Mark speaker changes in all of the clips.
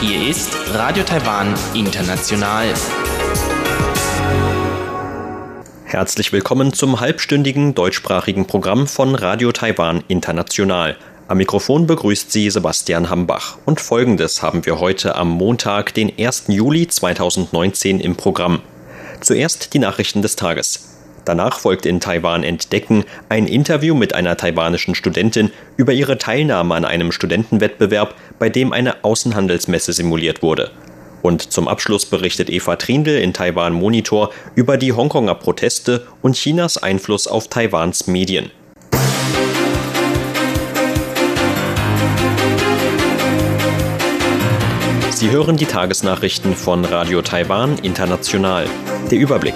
Speaker 1: Hier ist Radio Taiwan International. Herzlich willkommen zum halbstündigen deutschsprachigen Programm von Radio Taiwan International. Am Mikrofon begrüßt Sie Sebastian Hambach. Und folgendes haben wir heute am Montag, den 1. Juli 2019 im Programm. Zuerst die Nachrichten des Tages. Danach folgt in Taiwan Entdecken ein Interview mit einer taiwanischen Studentin über ihre Teilnahme an einem Studentenwettbewerb, bei dem eine Außenhandelsmesse simuliert wurde. Und zum Abschluss berichtet Eva Trindl in Taiwan Monitor über die Hongkonger Proteste und Chinas Einfluss auf Taiwans Medien. Sie hören die Tagesnachrichten von Radio Taiwan International. Der Überblick.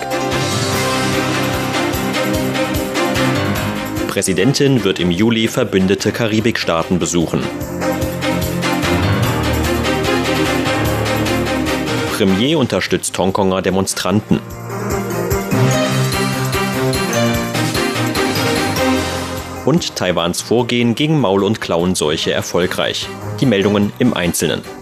Speaker 1: Präsidentin wird im Juli verbündete Karibikstaaten besuchen. Premier unterstützt Hongkonger Demonstranten. Und Taiwans Vorgehen gegen Maul- und Klauenseuche erfolgreich. Die Meldungen im Einzelnen.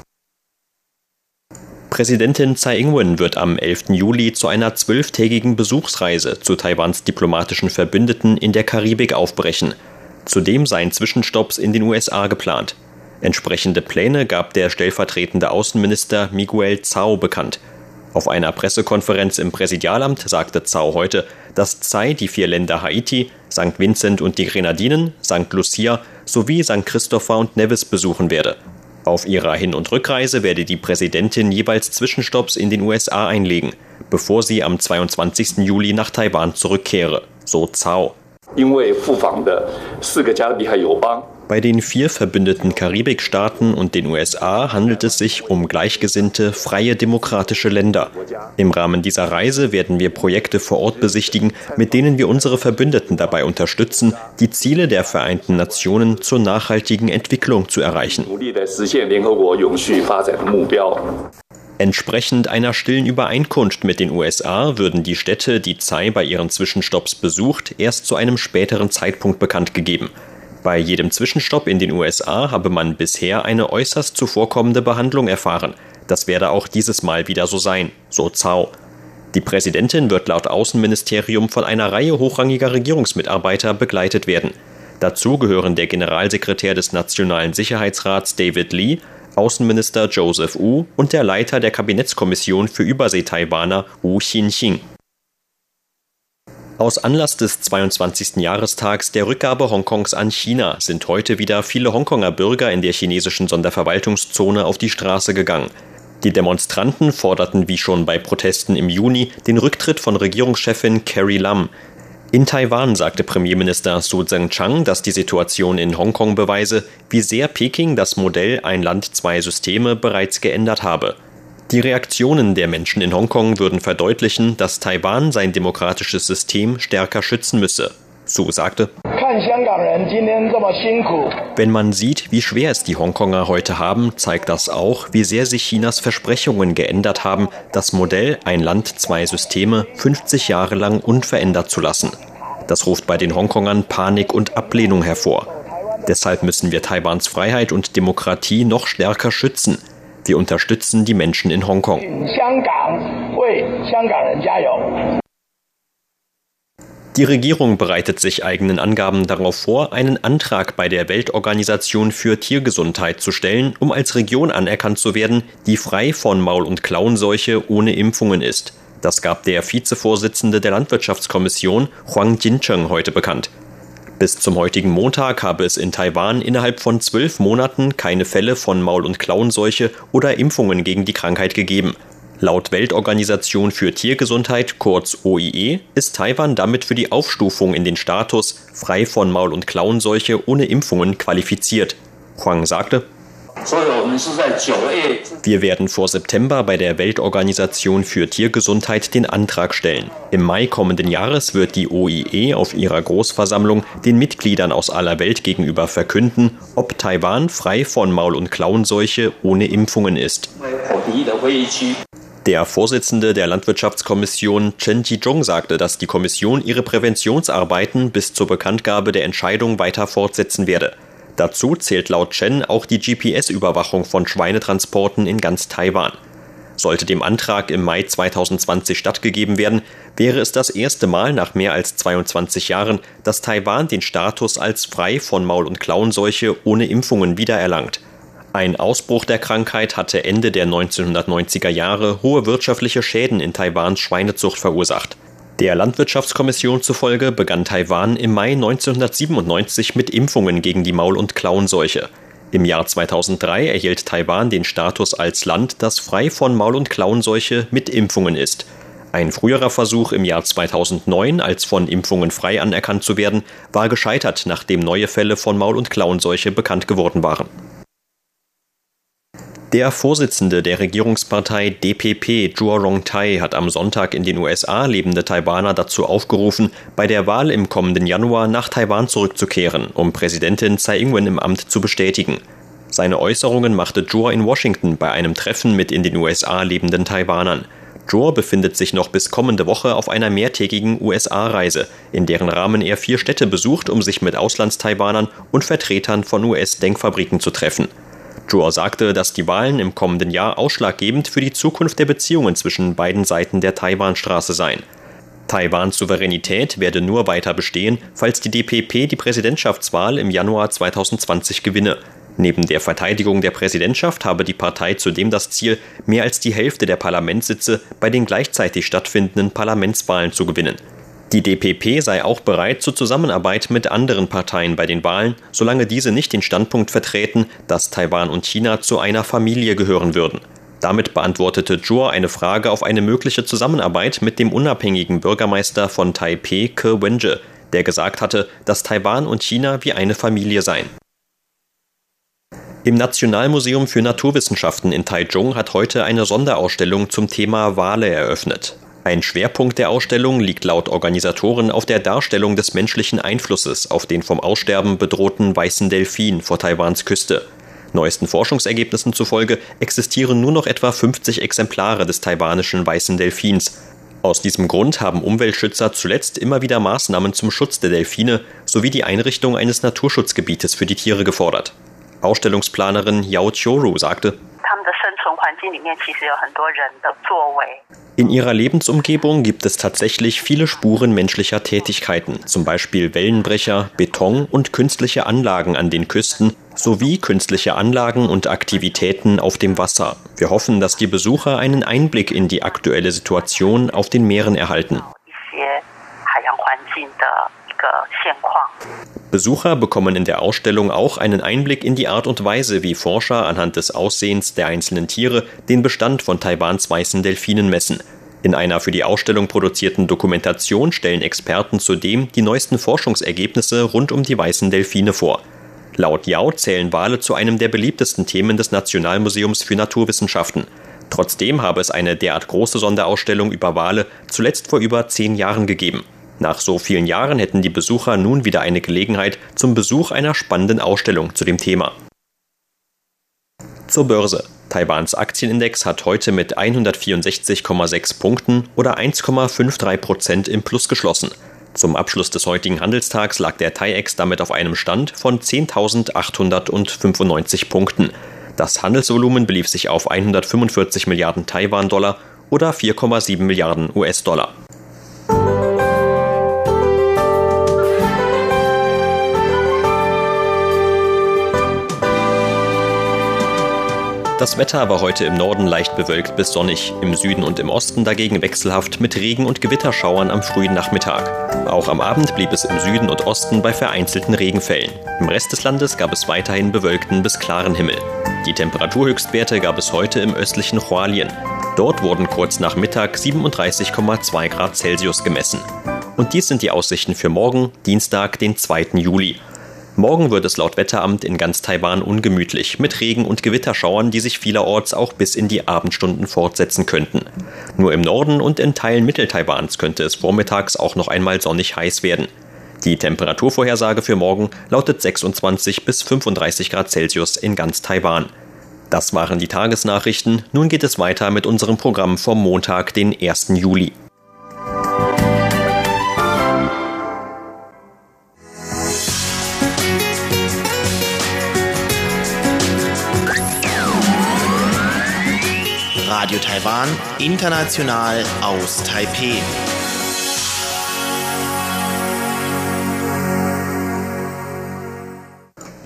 Speaker 1: Präsidentin Tsai Ing-wen wird am 11. Juli zu einer zwölftägigen Besuchsreise zu Taiwans diplomatischen Verbündeten in der Karibik aufbrechen. Zudem seien Zwischenstopps in den USA geplant. Entsprechende Pläne gab der stellvertretende Außenminister Miguel Zhao bekannt. Auf einer Pressekonferenz im Präsidialamt sagte Zhao heute, dass Tsai die vier Länder Haiti, St. Vincent und die Grenadinen, St. Lucia sowie St. Christopher und Nevis besuchen werde. Auf ihrer Hin- und Rückreise werde die Präsidentin jeweils Zwischenstopps in den USA einlegen, bevor sie am 22. Juli nach Taiwan zurückkehre, so Zhao. Bei den vier verbündeten Karibikstaaten und den USA handelt es sich um gleichgesinnte, freie demokratische Länder. Im Rahmen dieser Reise werden wir Projekte vor Ort besichtigen, mit denen wir unsere Verbündeten dabei unterstützen, die Ziele der Vereinten Nationen zur nachhaltigen Entwicklung zu erreichen. Entsprechend einer stillen Übereinkunft mit den USA würden die Städte, die Tsai bei ihren Zwischenstopps besucht, erst zu einem späteren Zeitpunkt bekannt gegeben. Bei jedem Zwischenstopp in den USA habe man bisher eine äußerst zuvorkommende Behandlung erfahren. Das werde auch dieses Mal wieder so sein, so Zhao. Die Präsidentin wird laut Außenministerium von einer Reihe hochrangiger Regierungsmitarbeiter begleitet werden. Dazu gehören der Generalsekretär des Nationalen Sicherheitsrats David Lee, Außenminister Joseph Wu und der Leiter der Kabinettskommission für Übersee-Taiwaner Wu Xinxing. Aus Anlass des 22. Jahrestags der Rückgabe Hongkongs an China sind heute wieder viele Hongkonger Bürger in der chinesischen Sonderverwaltungszone auf die Straße gegangen. Die Demonstranten forderten wie schon bei Protesten im Juni den Rücktritt von Regierungschefin Carrie Lam. In Taiwan sagte Premierminister Su Tseng-Chang, dass die Situation in Hongkong beweise, wie sehr Peking das Modell Ein Land, zwei Systeme bereits geändert habe. Die Reaktionen der Menschen in Hongkong würden verdeutlichen, dass Taiwan sein demokratisches System stärker schützen müsse. Su sagte, wenn man sieht, wie schwer es die Hongkonger heute haben, zeigt das auch, wie sehr sich Chinas Versprechungen geändert haben, das Modell ein Land, zwei Systeme 50 Jahre lang unverändert zu lassen. Das ruft bei den Hongkongern Panik und Ablehnung hervor. Deshalb müssen wir Taiwans Freiheit und Demokratie noch stärker schützen, wir unterstützen die Menschen in Hongkong. Die Regierung bereitet sich eigenen Angaben darauf vor, einen Antrag bei der Weltorganisation für Tiergesundheit zu stellen, um als Region anerkannt zu werden, die frei von Maul- und Klauenseuche ohne Impfungen ist. Das gab der Vizevorsitzende der Landwirtschaftskommission, Huang Jincheng, heute bekannt. Bis zum heutigen Montag habe es in Taiwan innerhalb von zwölf Monaten keine Fälle von Maul- und Klauenseuche oder Impfungen gegen die Krankheit gegeben. Laut Weltorganisation für Tiergesundheit, kurz OIE, ist Taiwan damit für die Aufstufung in den Status frei von Maul- und Klauenseuche ohne Impfungen qualifiziert. Huang sagte, wir werden vor September bei der Weltorganisation für Tiergesundheit den Antrag stellen. Im Mai kommenden Jahres wird die OIE auf ihrer Großversammlung den Mitgliedern aus aller Welt gegenüber verkünden, ob Taiwan frei von Maul- und Klauenseuche ohne Impfungen ist. Der Vorsitzende der Landwirtschaftskommission Chen Ji-jung sagte, dass die Kommission ihre Präventionsarbeiten bis zur Bekanntgabe der Entscheidung weiter fortsetzen werde. Dazu zählt laut Chen auch die GPS-Überwachung von Schweinetransporten in ganz Taiwan. Sollte dem Antrag im Mai 2020 stattgegeben werden, wäre es das erste Mal nach mehr als 22 Jahren, dass Taiwan den Status als frei von Maul- und Klauenseuche ohne Impfungen wiedererlangt. Ein Ausbruch der Krankheit hatte Ende der 1990er Jahre hohe wirtschaftliche Schäden in Taiwans Schweinezucht verursacht. Der Landwirtschaftskommission zufolge begann Taiwan im Mai 1997 mit Impfungen gegen die Maul- und Klauenseuche. Im Jahr 2003 erhielt Taiwan den Status als Land, das frei von Maul- und Klauenseuche mit Impfungen ist. Ein früherer Versuch im Jahr 2009, als von Impfungen frei anerkannt zu werden, war gescheitert, nachdem neue Fälle von Maul- und Klauenseuche bekannt geworden waren. Der Vorsitzende der Regierungspartei DPP, Zhuo Rongtai, hat am Sonntag in den USA lebende Taiwaner dazu aufgerufen, bei der Wahl im kommenden Januar nach Taiwan zurückzukehren, um Präsidentin Tsai Ing-wen im Amt zu bestätigen. Seine Äußerungen machte Zhuo in Washington bei einem Treffen mit in den USA lebenden Taiwanern. Zhuo befindet sich noch bis kommende Woche auf einer mehrtägigen USA-Reise, in deren Rahmen er vier Städte besucht, um sich mit Auslandstaiwanern und Vertretern von US-Denkfabriken zu treffen. Zhuo sagte, dass die Wahlen im kommenden Jahr ausschlaggebend für die Zukunft der Beziehungen zwischen beiden Seiten der Taiwanstraße seien. Taiwans Souveränität werde nur weiter bestehen, falls die DPP die Präsidentschaftswahl im Januar 2020 gewinne. Neben der Verteidigung der Präsidentschaft habe die Partei zudem das Ziel, mehr als die Hälfte der Parlamentssitze bei den gleichzeitig stattfindenden Parlamentswahlen zu gewinnen. Die DPP sei auch bereit zur Zusammenarbeit mit anderen Parteien bei den Wahlen, solange diese nicht den Standpunkt vertreten, dass Taiwan und China zu einer Familie gehören würden. Damit beantwortete Zhuo eine Frage auf eine mögliche Zusammenarbeit mit dem unabhängigen Bürgermeister von Taipeh, Ke Wenje, der gesagt hatte, dass Taiwan und China wie eine Familie seien. Im Nationalmuseum für Naturwissenschaften in Taichung hat heute eine Sonderausstellung zum Thema Wale eröffnet. Ein Schwerpunkt der Ausstellung liegt laut Organisatoren auf der Darstellung des menschlichen Einflusses auf den vom Aussterben bedrohten weißen Delfin vor Taiwans Küste. Neuesten Forschungsergebnissen zufolge existieren nur noch etwa 50 Exemplare des taiwanischen weißen Delfins. Aus diesem Grund haben Umweltschützer zuletzt immer wieder Maßnahmen zum Schutz der Delfine sowie die Einrichtung eines Naturschutzgebietes für die Tiere gefordert. Ausstellungsplanerin Yao Chioru sagte, in ihrer Lebensumgebung gibt es tatsächlich viele Spuren menschlicher Tätigkeiten, zum Beispiel Wellenbrecher, Beton und künstliche Anlagen an den Küsten sowie künstliche Anlagen und Aktivitäten auf dem Wasser. Wir hoffen, dass die Besucher einen Einblick in die aktuelle Situation auf den Meeren erhalten. Besucher bekommen in der Ausstellung auch einen Einblick in die Art und Weise, wie Forscher anhand des Aussehens der einzelnen Tiere den Bestand von Taiwans weißen Delfinen messen. In einer für die Ausstellung produzierten Dokumentation stellen Experten zudem die neuesten Forschungsergebnisse rund um die weißen Delfine vor. Laut Yao zählen Wale zu einem der beliebtesten Themen des Nationalmuseums für Naturwissenschaften. Trotzdem habe es eine derart große Sonderausstellung über Wale zuletzt vor über zehn Jahren gegeben. Nach so vielen Jahren hätten die Besucher nun wieder eine Gelegenheit zum Besuch einer spannenden Ausstellung zu dem Thema. Zur Börse. Taiwans Aktienindex hat heute mit 164,6 Punkten oder 1,53 Prozent im Plus geschlossen. Zum Abschluss des heutigen Handelstags lag der TAIEX damit auf einem Stand von 10.895 Punkten. Das Handelsvolumen belief sich auf 145 Milliarden Taiwan-Dollar oder 4,7 Milliarden US-Dollar. Das Wetter war heute im Norden leicht bewölkt bis sonnig, im Süden und im Osten dagegen wechselhaft mit Regen- und Gewitterschauern am frühen Nachmittag. Auch am Abend blieb es im Süden und Osten bei vereinzelten Regenfällen. Im Rest des Landes gab es weiterhin bewölkten bis klaren Himmel. Die Temperaturhöchstwerte gab es heute im östlichen Hualien. Dort wurden kurz nach Mittag 37,2 Grad Celsius gemessen. Und dies sind die Aussichten für morgen, Dienstag, den 2. Juli. Morgen wird es laut Wetteramt in ganz Taiwan ungemütlich, mit Regen- und Gewitterschauern, die sich vielerorts auch bis in die Abendstunden fortsetzen könnten. Nur im Norden und in Teilen Mittel-Taiwans könnte es vormittags auch noch einmal sonnig heiß werden. Die Temperaturvorhersage für morgen lautet 26 bis 35 Grad Celsius in ganz Taiwan. Das waren die Tagesnachrichten. Nun geht es weiter mit unserem Programm vom Montag, den 1. Juli.
Speaker 2: Radio Taiwan, international aus Taipeh.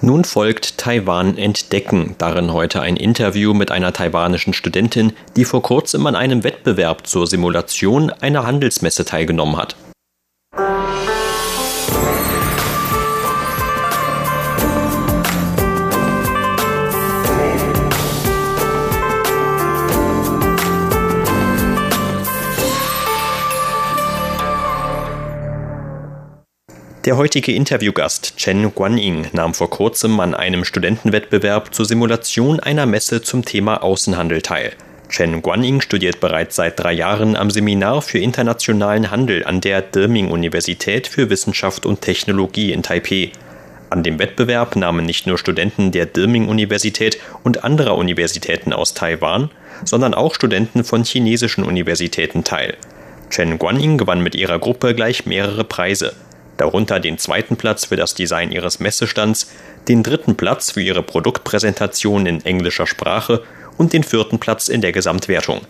Speaker 1: Nun folgt Taiwan entdecken, darin heute ein Interview mit einer taiwanischen Studentin, die vor kurzem an einem Wettbewerb zur Simulation einer Handelsmesse teilgenommen hat. Der heutige Interviewgast Chen Guanying nahm vor kurzem an einem Studentenwettbewerb zur Simulation einer Messe zum Thema Außenhandel teil. Chen Guanying studiert bereits seit drei Jahren am Seminar für internationalen Handel an der Deming-Universität für Wissenschaft und Technologie in Taipeh. An dem Wettbewerb nahmen nicht nur Studenten der Deming-Universität und anderer Universitäten aus Taiwan, sondern auch Studenten von chinesischen Universitäten teil. Chen Guanying gewann mit ihrer Gruppe gleich mehrere Preise darunter den zweiten Platz für das Design ihres Messestands, den dritten Platz für ihre Produktpräsentation in englischer Sprache und den vierten Platz in der Gesamtwertung.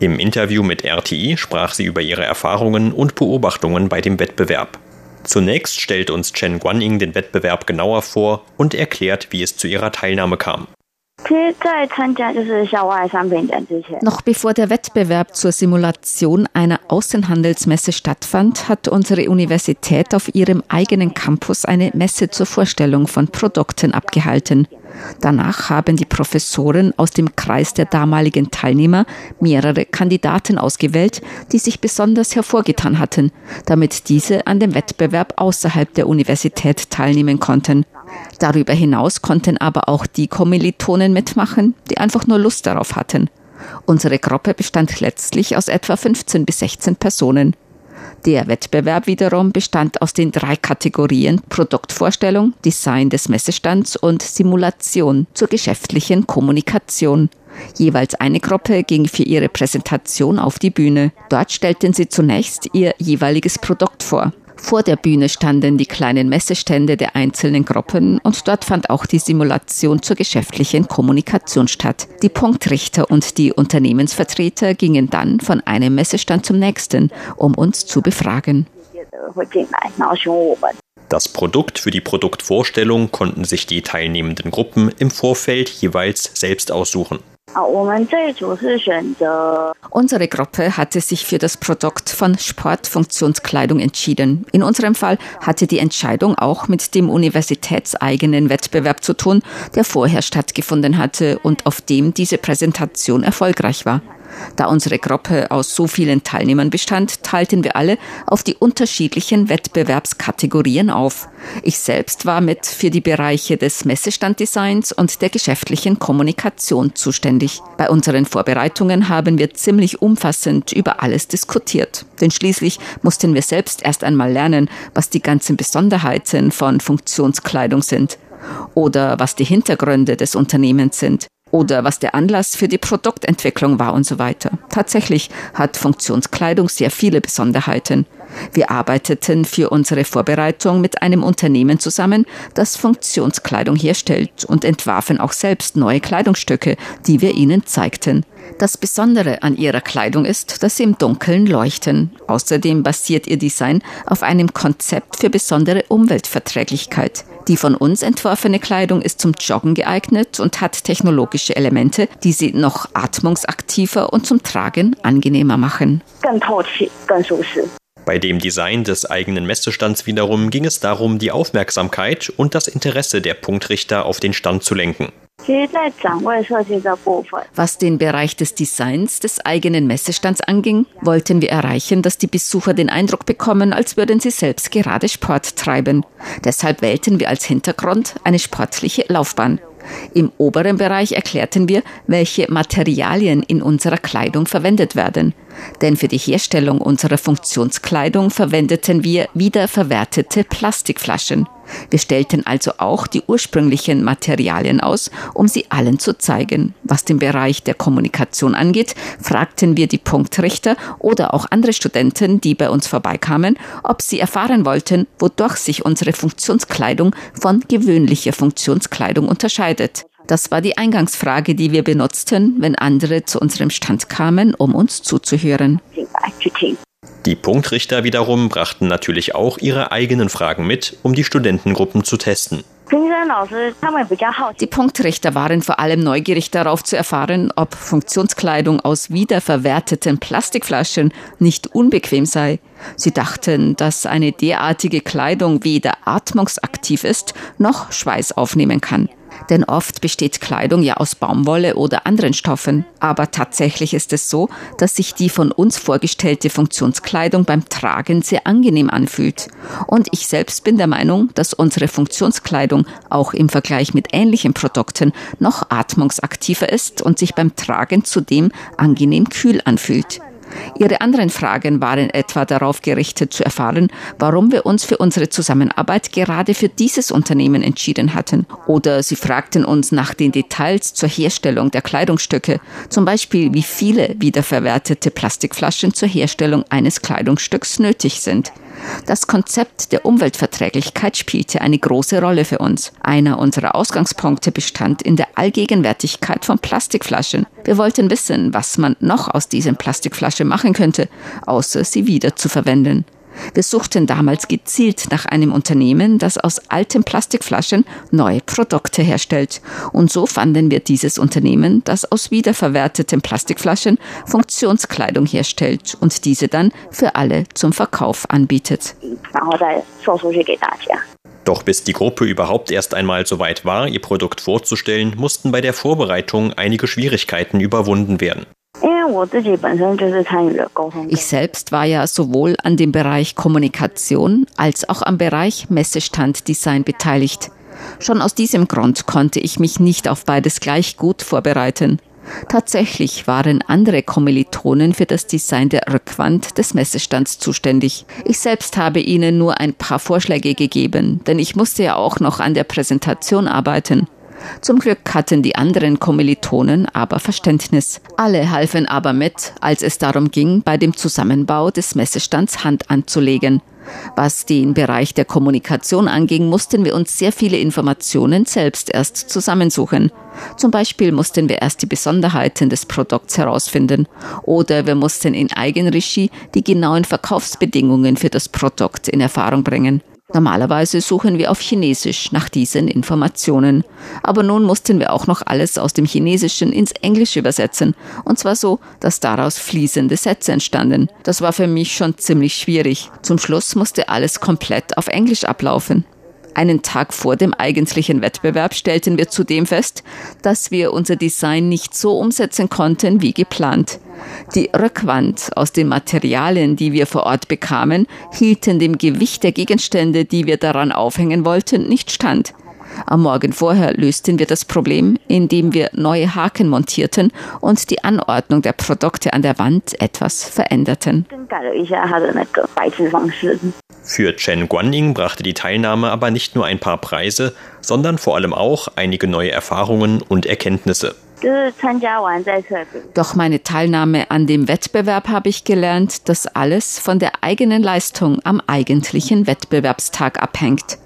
Speaker 1: Im Interview mit RTI sprach sie über ihre Erfahrungen und Beobachtungen bei dem Wettbewerb. Zunächst stellt uns Chen Guanying den Wettbewerb genauer vor und erklärt, wie es zu ihrer Teilnahme kam.
Speaker 3: Noch bevor der Wettbewerb zur Simulation einer Außenhandelsmesse stattfand, hat unsere Universität auf ihrem eigenen Campus eine Messe zur Vorstellung von Produkten abgehalten. Danach haben die Professoren aus dem Kreis der damaligen Teilnehmer mehrere Kandidaten ausgewählt, die sich besonders hervorgetan hatten, damit diese an dem Wettbewerb außerhalb der Universität teilnehmen konnten. Darüber hinaus konnten aber auch die Kommilitonen mitmachen, die einfach nur Lust darauf hatten. Unsere Gruppe bestand letztlich aus etwa 15 bis 16 Personen. Der Wettbewerb wiederum bestand aus den drei Kategorien Produktvorstellung, Design des Messestands und Simulation zur geschäftlichen Kommunikation. Jeweils eine Gruppe ging für ihre Präsentation auf die Bühne. Dort stellten sie zunächst ihr jeweiliges Produkt vor. Vor der Bühne standen die kleinen Messestände der einzelnen Gruppen und dort fand auch die Simulation zur geschäftlichen Kommunikation statt. Die Punktrichter und die Unternehmensvertreter gingen dann von einem Messestand zum nächsten, um uns zu befragen.
Speaker 1: Das Produkt für die Produktvorstellung konnten sich die teilnehmenden Gruppen im Vorfeld jeweils selbst aussuchen.
Speaker 3: Unsere Gruppe hatte sich für das Produkt von Sportfunktionskleidung entschieden. In unserem Fall hatte die Entscheidung auch mit dem universitätseigenen Wettbewerb zu tun, der vorher stattgefunden hatte und auf dem diese Präsentation erfolgreich war. Da unsere Gruppe aus so vielen Teilnehmern bestand, teilten wir alle auf die unterschiedlichen Wettbewerbskategorien auf. Ich selbst war mit für die Bereiche des Messestanddesigns und der geschäftlichen Kommunikation zuständig. Bei unseren Vorbereitungen haben wir ziemlich umfassend über alles diskutiert. Denn schließlich mussten wir selbst erst einmal lernen, was die ganzen Besonderheiten von Funktionskleidung sind oder was die Hintergründe des Unternehmens sind oder was der Anlass für die Produktentwicklung war und so weiter. Tatsächlich hat Funktionskleidung sehr viele Besonderheiten. Wir arbeiteten für unsere Vorbereitung mit einem Unternehmen zusammen, das Funktionskleidung herstellt und entwarfen auch selbst neue Kleidungsstücke, die wir ihnen zeigten. Das Besondere an ihrer Kleidung ist, dass sie im Dunkeln leuchten. Außerdem basiert ihr Design auf einem Konzept für besondere Umweltverträglichkeit. Die von uns entworfene Kleidung ist zum Joggen geeignet und hat technologische Elemente, die sie noch atmungsaktiver und zum Tragen angenehmer machen.
Speaker 1: Bei dem Design des eigenen Messestands wiederum ging es darum, die Aufmerksamkeit und das Interesse der Punktrichter auf den Stand zu lenken.
Speaker 3: Was den Bereich des Designs des eigenen Messestands anging, wollten wir erreichen, dass die Besucher den Eindruck bekommen, als würden sie selbst gerade Sport treiben. Deshalb wählten wir als Hintergrund eine sportliche Laufbahn. Im oberen Bereich erklärten wir, welche Materialien in unserer Kleidung verwendet werden. Denn für die Herstellung unserer Funktionskleidung verwendeten wir wiederverwertete Plastikflaschen. Wir stellten also auch die ursprünglichen Materialien aus, um sie allen zu zeigen. Was den Bereich der Kommunikation angeht, fragten wir die Punktrichter oder auch andere Studenten, die bei uns vorbeikamen, ob sie erfahren wollten, wodurch sich unsere Funktionskleidung von gewöhnlicher Funktionskleidung unterscheidet. Das war die Eingangsfrage, die wir benutzten, wenn andere zu unserem Stand kamen, um uns zuzuhören.
Speaker 1: Die Punktrichter wiederum brachten natürlich auch ihre eigenen Fragen mit, um die Studentengruppen zu testen.
Speaker 3: Die Punktrichter waren vor allem neugierig darauf zu erfahren, ob Funktionskleidung aus wiederverwerteten Plastikflaschen nicht unbequem sei. Sie dachten, dass eine derartige Kleidung weder atmungsaktiv ist noch Schweiß aufnehmen kann. Denn oft besteht Kleidung ja aus Baumwolle oder anderen Stoffen. Aber tatsächlich ist es so, dass sich die von uns vorgestellte Funktionskleidung beim Tragen sehr angenehm anfühlt. Und ich selbst bin der Meinung, dass unsere Funktionskleidung auch im Vergleich mit ähnlichen Produkten noch atmungsaktiver ist und sich beim Tragen zudem angenehm kühl anfühlt. Ihre anderen Fragen waren etwa darauf gerichtet zu erfahren, warum wir uns für unsere Zusammenarbeit gerade für dieses Unternehmen entschieden hatten. Oder sie fragten uns nach den Details zur Herstellung der Kleidungsstücke, zum Beispiel wie viele wiederverwertete Plastikflaschen zur Herstellung eines Kleidungsstücks nötig sind. Das Konzept der Umweltverträglichkeit spielte eine große Rolle für uns. Einer unserer Ausgangspunkte bestand in der Allgegenwärtigkeit von Plastikflaschen. Wir wollten wissen, was man noch aus diesen Plastikflaschen machen könnte, außer sie wieder zu verwenden. Wir suchten damals gezielt nach einem Unternehmen, das aus alten Plastikflaschen neue Produkte herstellt. Und so fanden wir dieses Unternehmen, das aus wiederverwerteten Plastikflaschen Funktionskleidung herstellt und diese dann für alle zum Verkauf anbietet.
Speaker 1: Doch bis die Gruppe überhaupt erst einmal so weit war, ihr Produkt vorzustellen, mussten bei der Vorbereitung einige Schwierigkeiten überwunden werden.
Speaker 3: Ich selbst war ja sowohl an dem Bereich Kommunikation als auch am Bereich Messestanddesign beteiligt. Schon aus diesem Grund konnte ich mich nicht auf beides gleich gut vorbereiten. Tatsächlich waren andere Kommilitonen für das Design der Rückwand des Messestands zuständig. Ich selbst habe ihnen nur ein paar Vorschläge gegeben, denn ich musste ja auch noch an der Präsentation arbeiten. Zum Glück hatten die anderen Kommilitonen aber Verständnis. Alle halfen aber mit, als es darum ging, bei dem Zusammenbau des Messestands Hand anzulegen. Was den Bereich der Kommunikation anging, mussten wir uns sehr viele Informationen selbst erst zusammensuchen. Zum Beispiel mussten wir erst die Besonderheiten des Produkts herausfinden oder wir mussten in Eigenregie die genauen Verkaufsbedingungen für das Produkt in Erfahrung bringen. Normalerweise suchen wir auf Chinesisch nach diesen Informationen. Aber nun mussten wir auch noch alles aus dem Chinesischen ins Englische übersetzen. Und zwar so, dass daraus fließende Sätze entstanden. Das war für mich schon ziemlich schwierig. Zum Schluss musste alles komplett auf Englisch ablaufen. Einen Tag vor dem eigentlichen Wettbewerb stellten wir zudem fest, dass wir unser Design nicht so umsetzen konnten wie geplant. Die Rückwand aus den Materialien, die wir vor Ort bekamen, hielten dem Gewicht der Gegenstände, die wir daran aufhängen wollten, nicht stand. Am Morgen vorher lösten wir das Problem, indem wir neue Haken montierten und die Anordnung der Produkte an der Wand etwas veränderten.
Speaker 1: Für Chen Guanyin brachte die Teilnahme aber nicht nur ein paar Preise, sondern vor allem auch einige neue Erfahrungen und Erkenntnisse.
Speaker 3: Doch meine Teilnahme an dem Wettbewerb habe ich gelernt, dass alles von der eigenen Leistung am eigentlichen Wettbewerbstag abhängt.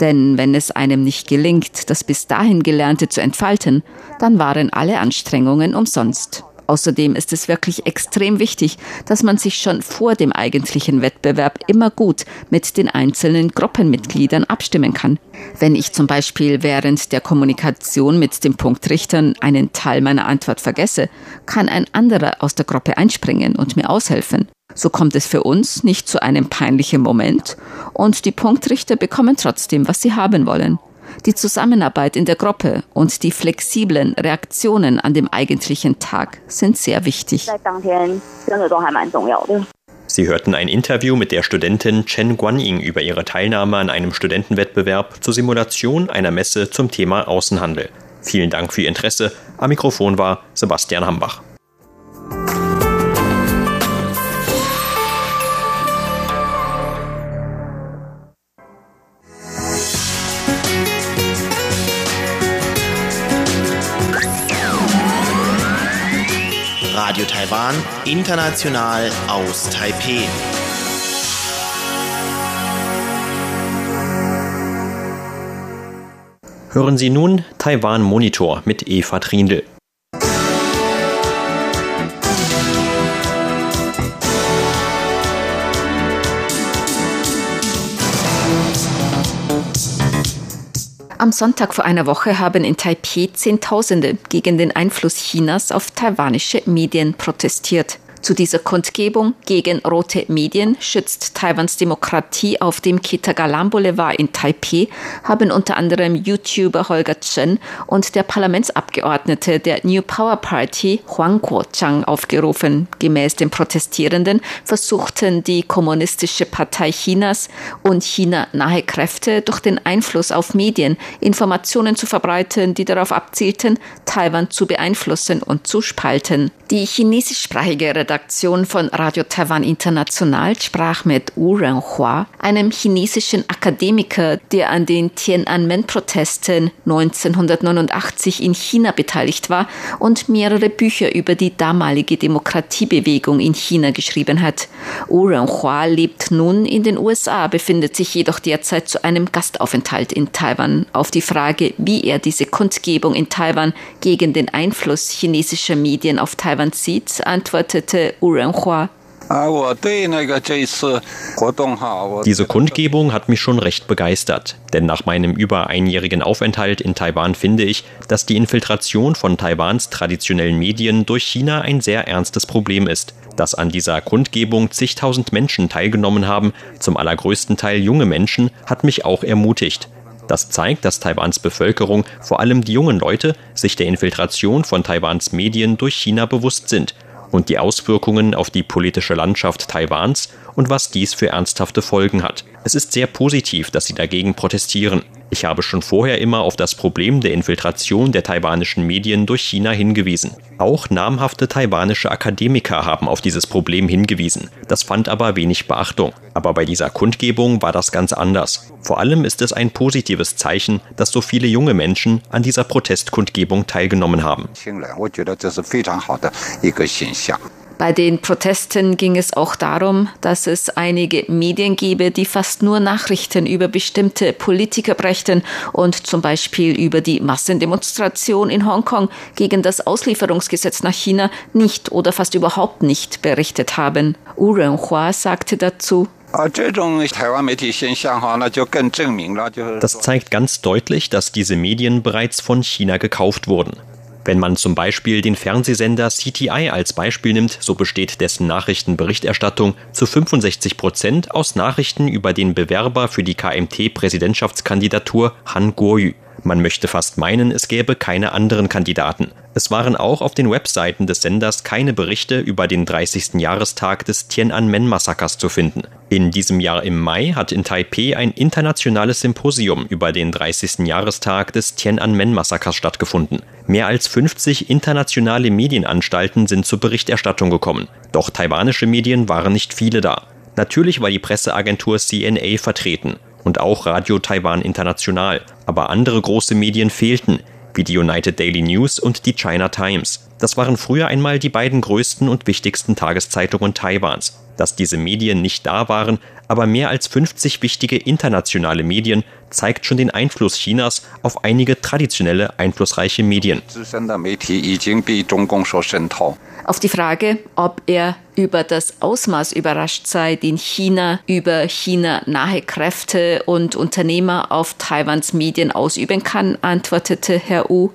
Speaker 3: Denn wenn es einem nicht gelingt, das bis dahin Gelernte zu entfalten, dann waren alle Anstrengungen umsonst. Außerdem ist es wirklich extrem wichtig, dass man sich schon vor dem eigentlichen Wettbewerb immer gut mit den einzelnen Gruppenmitgliedern abstimmen kann. Wenn ich zum Beispiel während der Kommunikation mit den Punktrichtern einen Teil meiner Antwort vergesse, kann ein anderer aus der Gruppe einspringen und mir aushelfen. So kommt es für uns nicht zu einem peinlichen Moment und die Punktrichter bekommen trotzdem, was sie haben wollen. Die Zusammenarbeit in der Gruppe und die flexiblen Reaktionen an dem eigentlichen Tag sind sehr wichtig.
Speaker 1: Sie hörten ein Interview mit der Studentin Chen Guanying über ihre Teilnahme an einem Studentenwettbewerb zur Simulation einer Messe zum Thema Außenhandel. Vielen Dank für Ihr Interesse. Am Mikrofon war Sebastian Hambach.
Speaker 2: Taiwan, international aus Taipeh.
Speaker 1: Hören Sie nun Taiwan Monitor mit Eva Trindl.
Speaker 3: Am Sonntag vor einer Woche haben in Taipeh Zehntausende gegen den Einfluss Chinas auf taiwanische Medien protestiert. Zu dieser Kundgebung gegen rote Medien schützt Taiwans Demokratie auf dem Kitagalam Boulevard in Taipeh haben unter anderem YouTuber Holger Chen und der Parlamentsabgeordnete der New Power Party Huang Kuo-chang aufgerufen. Gemäß den Protestierenden versuchten die Kommunistische Partei Chinas und China nahe Kräfte durch den Einfluss auf Medien Informationen zu verbreiten, die darauf abzielten, Taiwan zu beeinflussen und zu spalten. Die chinesischsprachige Redaktion von Radio Taiwan International sprach mit Wu Renhua, einem chinesischen Akademiker, der an den Tiananmen-Protesten 1989 in China beteiligt war und mehrere Bücher über die damalige Demokratiebewegung in China geschrieben hat. Wu Renhua lebt nun in den USA, befindet sich jedoch derzeit zu einem Gastaufenthalt in Taiwan. Auf die Frage, wie er diese Kundgebung in Taiwan gegen den Einfluss chinesischer Medien auf Taiwan sieht, antwortete Wu Renhua.
Speaker 1: Diese Kundgebung hat mich schon recht begeistert, denn nach meinem über einjährigen Aufenthalt in Taiwan finde ich, dass die Infiltration von Taiwans traditionellen Medien durch China ein sehr ernstes Problem ist. Dass an dieser Kundgebung zigtausend Menschen teilgenommen haben, zum allergrößten Teil junge Menschen, hat mich auch ermutigt. Das zeigt, dass Taiwans Bevölkerung, vor allem die jungen Leute, sich der Infiltration von Taiwans Medien durch China bewusst sind und die Auswirkungen auf die politische Landschaft Taiwans und was dies für ernsthafte Folgen hat. Es ist sehr positiv, dass sie dagegen protestieren. Ich habe schon vorher immer auf das Problem der Infiltration der taiwanischen Medien durch China hingewiesen. Auch namhafte taiwanische Akademiker haben auf dieses Problem hingewiesen. Das fand aber wenig Beachtung. Aber bei dieser Kundgebung war das ganz anders. Vor allem ist es ein positives Zeichen, dass so viele junge Menschen an dieser Protestkundgebung teilgenommen haben.
Speaker 3: Bei den Protesten ging es auch darum, dass es einige Medien gebe, die fast nur Nachrichten über bestimmte Politiker brächten und zum Beispiel über die Massendemonstration in Hongkong gegen das Auslieferungsgesetz nach China nicht oder fast überhaupt nicht berichtet haben. Wu Renhua sagte dazu,
Speaker 1: das zeigt ganz deutlich, dass diese Medien bereits von China gekauft wurden. Wenn man zum Beispiel den Fernsehsender CTI als Beispiel nimmt, so besteht dessen Nachrichtenberichterstattung zu 65 Prozent aus Nachrichten über den Bewerber für die KMT-Präsidentschaftskandidatur Han Guoyu. Man möchte fast meinen, es gäbe keine anderen Kandidaten. Es waren auch auf den Webseiten des Senders keine Berichte über den 30. Jahrestag des Tiananmen-Massakers zu finden. In diesem Jahr im Mai hat in Taipeh ein internationales Symposium über den 30. Jahrestag des Tiananmen-Massakers stattgefunden. Mehr als 50 internationale Medienanstalten sind zur Berichterstattung gekommen. Doch taiwanische Medien waren nicht viele da. Natürlich war die Presseagentur CNA vertreten und auch Radio Taiwan International, aber andere große Medien fehlten, wie die United Daily News und die China Times. Das waren früher einmal die beiden größten und wichtigsten Tageszeitungen Taiwans. Dass diese Medien nicht da waren, aber mehr als 50 wichtige internationale Medien zeigt schon den Einfluss Chinas auf einige traditionelle einflussreiche Medien.
Speaker 3: Auf die Frage, ob er über das Ausmaß überrascht sei, den China über China nahe Kräfte und Unternehmer auf Taiwans Medien ausüben kann, antwortete Herr Wu.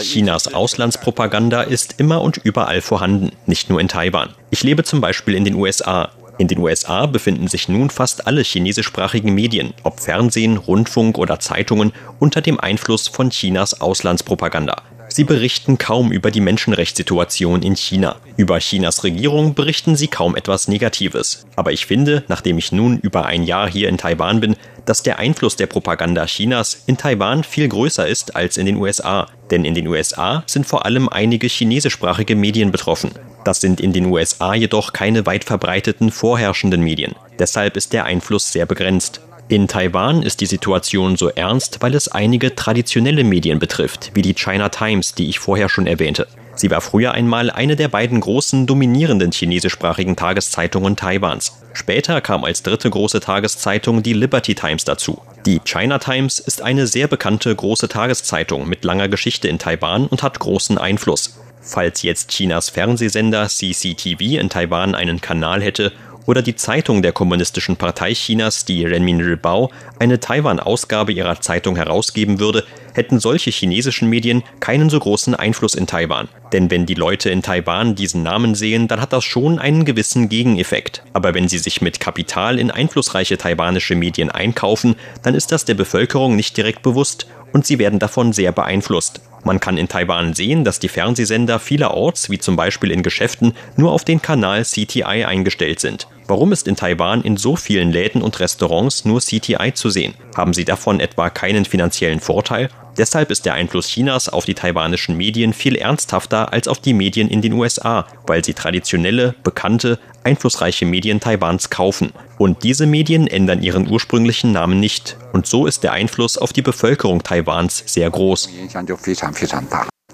Speaker 1: Chinas Auslandspropaganda ist immer und überall vorhanden, nicht nur in Taiwan. Ich lebe zum Beispiel in den USA. In den USA befinden sich nun fast alle chinesischsprachigen Medien, ob Fernsehen, Rundfunk oder Zeitungen, unter dem Einfluss von Chinas Auslandspropaganda. Sie berichten kaum über die Menschenrechtssituation in China. Über Chinas Regierung berichten sie kaum etwas Negatives. Aber ich finde, nachdem ich nun über ein Jahr hier in Taiwan bin, dass der Einfluss der Propaganda Chinas in Taiwan viel größer ist als in den USA. Denn in den USA sind vor allem einige chinesischsprachige Medien betroffen. Das sind in den USA jedoch keine weit verbreiteten vorherrschenden Medien. Deshalb ist der Einfluss sehr begrenzt. In Taiwan ist die Situation so ernst, weil es einige traditionelle Medien betrifft, wie die China Times, die ich vorher schon erwähnte. Sie war früher einmal eine der beiden großen dominierenden chinesischsprachigen Tageszeitungen Taiwans. Später kam als dritte große Tageszeitung die Liberty Times dazu. Die China Times ist eine sehr bekannte große Tageszeitung mit langer Geschichte in Taiwan und hat großen Einfluss. Falls jetzt Chinas Fernsehsender CCTV in Taiwan einen Kanal hätte oder die Zeitung der Kommunistischen Partei Chinas, die Renmin Ribao, eine Taiwan-Ausgabe ihrer Zeitung herausgeben würde, hätten solche chinesischen Medien keinen so großen Einfluss in Taiwan. Denn wenn die Leute in Taiwan diesen Namen sehen, dann hat das schon einen gewissen Gegeneffekt. Aber wenn sie sich mit Kapital in einflussreiche taiwanische Medien einkaufen, dann ist das der Bevölkerung nicht direkt bewusst und sie werden davon sehr beeinflusst. Man kann in Taiwan sehen, dass die Fernsehsender vielerorts, wie zum Beispiel in Geschäften, nur auf den Kanal CTI eingestellt sind. Warum ist in Taiwan in so vielen Läden und Restaurants nur CTI zu sehen? Haben sie davon etwa keinen finanziellen Vorteil? Deshalb ist der Einfluss Chinas auf die taiwanischen Medien viel ernsthafter als auf die Medien in den USA, weil sie traditionelle, bekannte, einflussreiche Medien Taiwans kaufen. Und diese Medien ändern ihren ursprünglichen Namen nicht. Und so ist der Einfluss auf die Bevölkerung Taiwans sehr groß.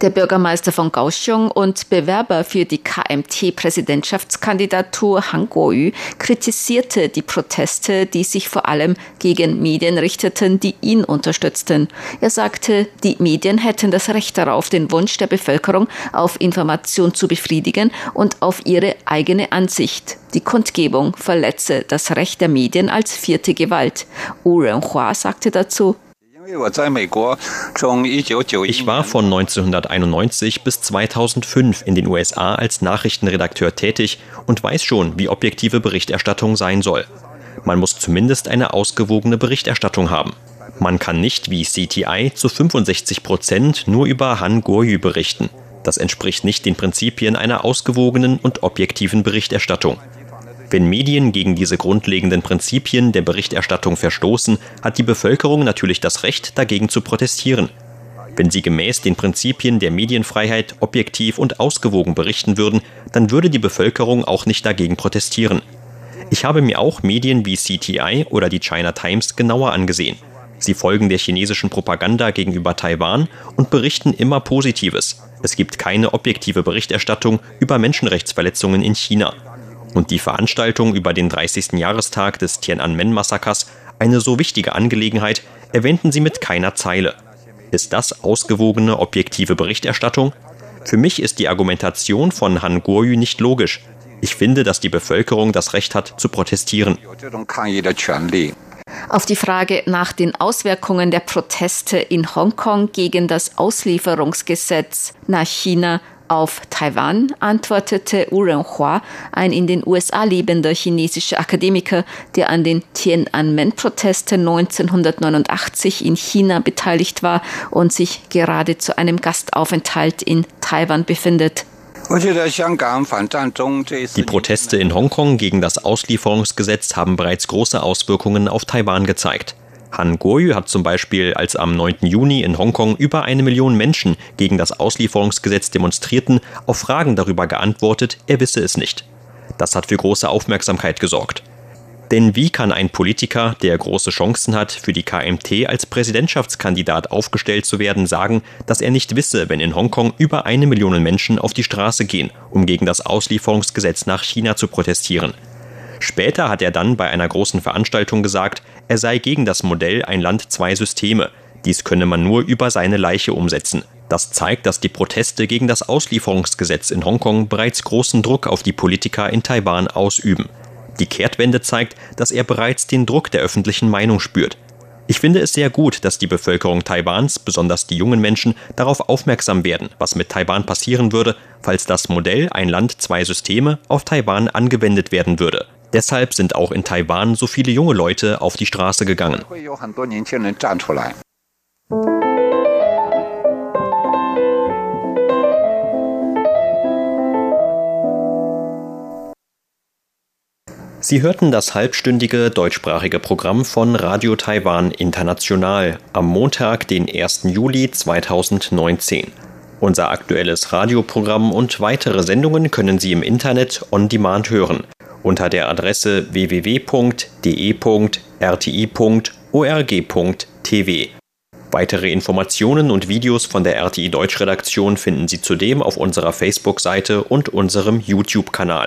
Speaker 3: Der Bürgermeister von Kaohsiung und Bewerber für die KMT-Präsidentschaftskandidatur Han Kuo-yu kritisierte die Proteste, die sich vor allem gegen Medien richteten, die ihn unterstützten. Er sagte, die Medien hätten das Recht darauf, den Wunsch der Bevölkerung auf Information zu befriedigen und auf ihre eigene Ansicht. Die Kundgebung verletze das Recht der Medien als vierte Gewalt. Wu Renhua sagte dazu,
Speaker 1: ich war von 1991 bis 2005 in den USA als Nachrichtenredakteur tätig und weiß schon, wie objektive Berichterstattung sein soll. Man muss zumindest eine ausgewogene Berichterstattung haben. Man kann nicht wie CTI zu 65 Prozent nur über Han Guoyu berichten. Das entspricht nicht den Prinzipien einer ausgewogenen und objektiven Berichterstattung. Wenn Medien gegen diese grundlegenden Prinzipien der Berichterstattung verstoßen, hat die Bevölkerung natürlich das Recht, dagegen zu protestieren. Wenn sie gemäß den Prinzipien der Medienfreiheit objektiv und ausgewogen berichten würden, dann würde die Bevölkerung auch nicht dagegen protestieren. Ich habe mir auch Medien wie CTI oder die China Times genauer angesehen. Sie folgen der chinesischen Propaganda gegenüber Taiwan und berichten immer Positives. Es gibt keine objektive Berichterstattung über Menschenrechtsverletzungen in China und die Veranstaltung über den 30. Jahrestag des Tiananmen-Massakers eine so wichtige Angelegenheit, erwähnten sie mit keiner Zeile. Ist das ausgewogene, objektive Berichterstattung? Für mich ist die Argumentation von Han Guoyu nicht logisch. Ich finde, dass die Bevölkerung das Recht hat, zu protestieren.
Speaker 3: Auf die Frage nach den Auswirkungen der Proteste in Hongkong gegen das Auslieferungsgesetz nach China auf Taiwan antwortete Wu Renhua, ein in den USA lebender chinesischer Akademiker, der an den Tiananmen-Protesten 1989 in China beteiligt war und sich gerade zu einem Gastaufenthalt in Taiwan befindet.
Speaker 1: Die Proteste in Hongkong gegen das Auslieferungsgesetz haben bereits große Auswirkungen auf Taiwan gezeigt. Han Kuo-yu hat zum Beispiel, als am 9. Juni in Hongkong über eine Million Menschen gegen das Auslieferungsgesetz demonstrierten, auf Fragen darüber geantwortet, er wisse es nicht. Das hat für große Aufmerksamkeit gesorgt. Denn wie kann ein Politiker, der große Chancen hat, für die KMT als Präsidentschaftskandidat aufgestellt zu werden, sagen, dass er nicht wisse, wenn in Hongkong über eine Million Menschen auf die Straße gehen, um gegen das Auslieferungsgesetz nach China zu protestieren? Später hat er dann bei einer großen Veranstaltung gesagt, er sei gegen das Modell ein Land zwei Systeme. Dies könne man nur über seine Leiche umsetzen. Das zeigt, dass die Proteste gegen das Auslieferungsgesetz in Hongkong bereits großen Druck auf die Politiker in Taiwan ausüben. Die Kehrtwende zeigt, dass er bereits den Druck der öffentlichen Meinung spürt. Ich finde es sehr gut, dass die Bevölkerung Taiwans, besonders die jungen Menschen, darauf aufmerksam werden, was mit Taiwan passieren würde, falls das Modell ein Land zwei Systeme auf Taiwan angewendet werden würde. Deshalb sind auch in Taiwan so viele junge Leute auf die Straße gegangen. Sie hörten das halbstündige deutschsprachige Programm von Radio Taiwan International am Montag, den 1. Juli 2019. Unser aktuelles Radioprogramm und weitere Sendungen können Sie im Internet on demand hören unter der Adresse www.de.rti.org.tv. rti.org.tv. Weitere Informationen und Videos von der RTI Deutsch Redaktion finden Sie zudem auf unserer Facebook-Seite und unserem YouTube-Kanal.